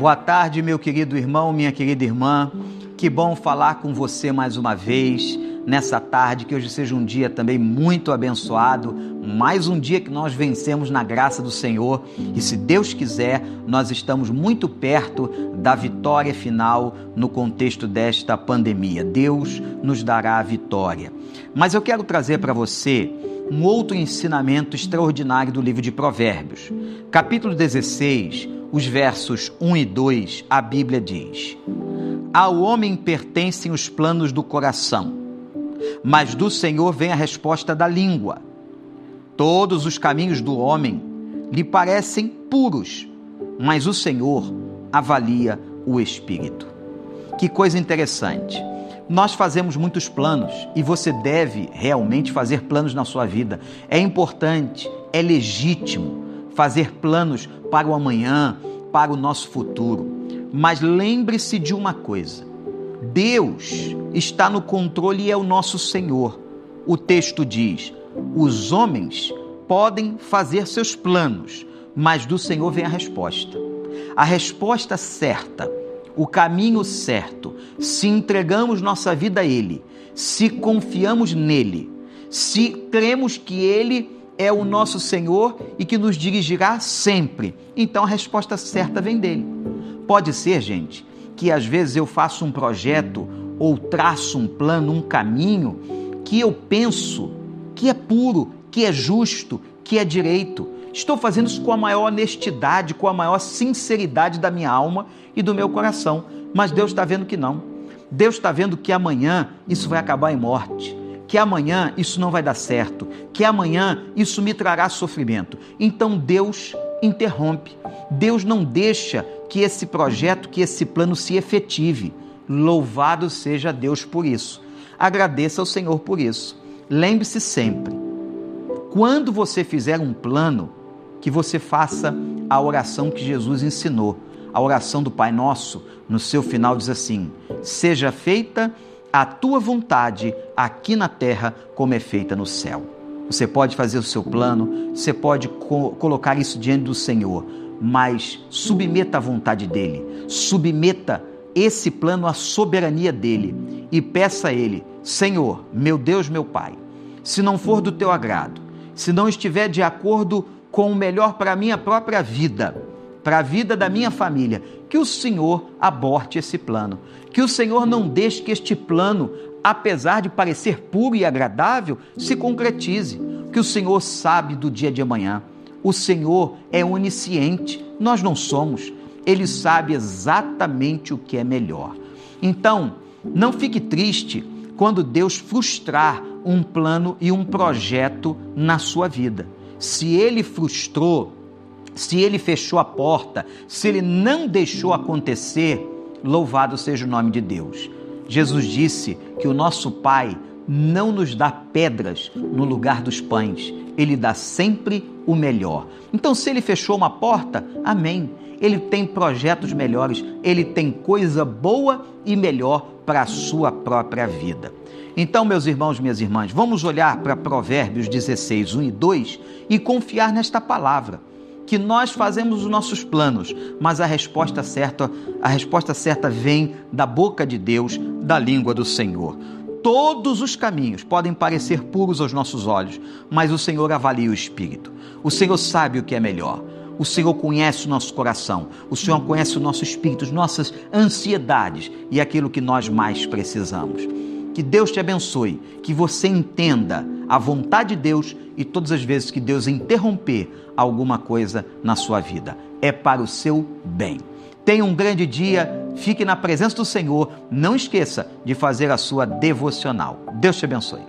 Boa tarde, meu querido irmão, minha querida irmã. Que bom falar com você mais uma vez nessa tarde. Que hoje seja um dia também muito abençoado. Mais um dia que nós vencemos na graça do Senhor. E se Deus quiser, nós estamos muito perto da vitória final no contexto desta pandemia. Deus nos dará a vitória. Mas eu quero trazer para você um outro ensinamento extraordinário do livro de Provérbios. Capítulo 16 os versos 1 e 2, a Bíblia diz: Ao homem pertencem os planos do coração, mas do Senhor vem a resposta da língua. Todos os caminhos do homem lhe parecem puros, mas o Senhor avalia o espírito. Que coisa interessante. Nós fazemos muitos planos e você deve realmente fazer planos na sua vida. É importante, é legítimo fazer planos para o amanhã, para o nosso futuro. Mas lembre-se de uma coisa: Deus está no controle e é o nosso Senhor. O texto diz: os homens podem fazer seus planos, mas do Senhor vem a resposta. A resposta certa, o caminho certo, se entregamos nossa vida a Ele, se confiamos nele, se cremos que Ele é o nosso Senhor e que nos dirigirá sempre. Então a resposta certa vem dele. Pode ser, gente, que às vezes eu faço um projeto ou traço um plano, um caminho que eu penso que é puro, que é justo, que é direito. Estou fazendo isso com a maior honestidade, com a maior sinceridade da minha alma e do meu coração. Mas Deus está vendo que não. Deus está vendo que amanhã isso vai acabar em morte que amanhã isso não vai dar certo, que amanhã isso me trará sofrimento. Então Deus interrompe. Deus não deixa que esse projeto, que esse plano se efetive. Louvado seja Deus por isso. Agradeça ao Senhor por isso. Lembre-se sempre, quando você fizer um plano, que você faça a oração que Jesus ensinou. A oração do Pai Nosso, no seu final diz assim: Seja feita a tua vontade aqui na terra como é feita no céu. Você pode fazer o seu plano, você pode co colocar isso diante do Senhor, mas submeta a vontade dele, submeta esse plano à soberania dele e peça a ele: Senhor, meu Deus, meu Pai, se não for do teu agrado, se não estiver de acordo com o melhor para a minha própria vida, para a vida da minha família, que o Senhor aborte esse plano, que o Senhor não deixe que este plano, apesar de parecer puro e agradável, se concretize, que o Senhor sabe do dia de amanhã. O Senhor é onisciente, nós não somos. Ele sabe exatamente o que é melhor. Então, não fique triste quando Deus frustrar um plano e um projeto na sua vida. Se ele frustrou, se ele fechou a porta, se ele não deixou acontecer, louvado seja o nome de Deus. Jesus disse que o nosso Pai não nos dá pedras no lugar dos pães, ele dá sempre o melhor. Então, se ele fechou uma porta, amém. Ele tem projetos melhores, ele tem coisa boa e melhor para a sua própria vida. Então, meus irmãos, minhas irmãs, vamos olhar para Provérbios 16, 1 e 2 e confiar nesta palavra que nós fazemos os nossos planos, mas a resposta certa, a resposta certa vem da boca de Deus, da língua do Senhor. Todos os caminhos podem parecer puros aos nossos olhos, mas o Senhor avalia o espírito. O Senhor sabe o que é melhor. O Senhor conhece o nosso coração, o Senhor conhece o nosso espírito, as nossas ansiedades e aquilo que nós mais precisamos. Que Deus te abençoe, que você entenda a vontade de Deus e todas as vezes que Deus interromper alguma coisa na sua vida, é para o seu bem. Tenha um grande dia, fique na presença do Senhor, não esqueça de fazer a sua devocional. Deus te abençoe.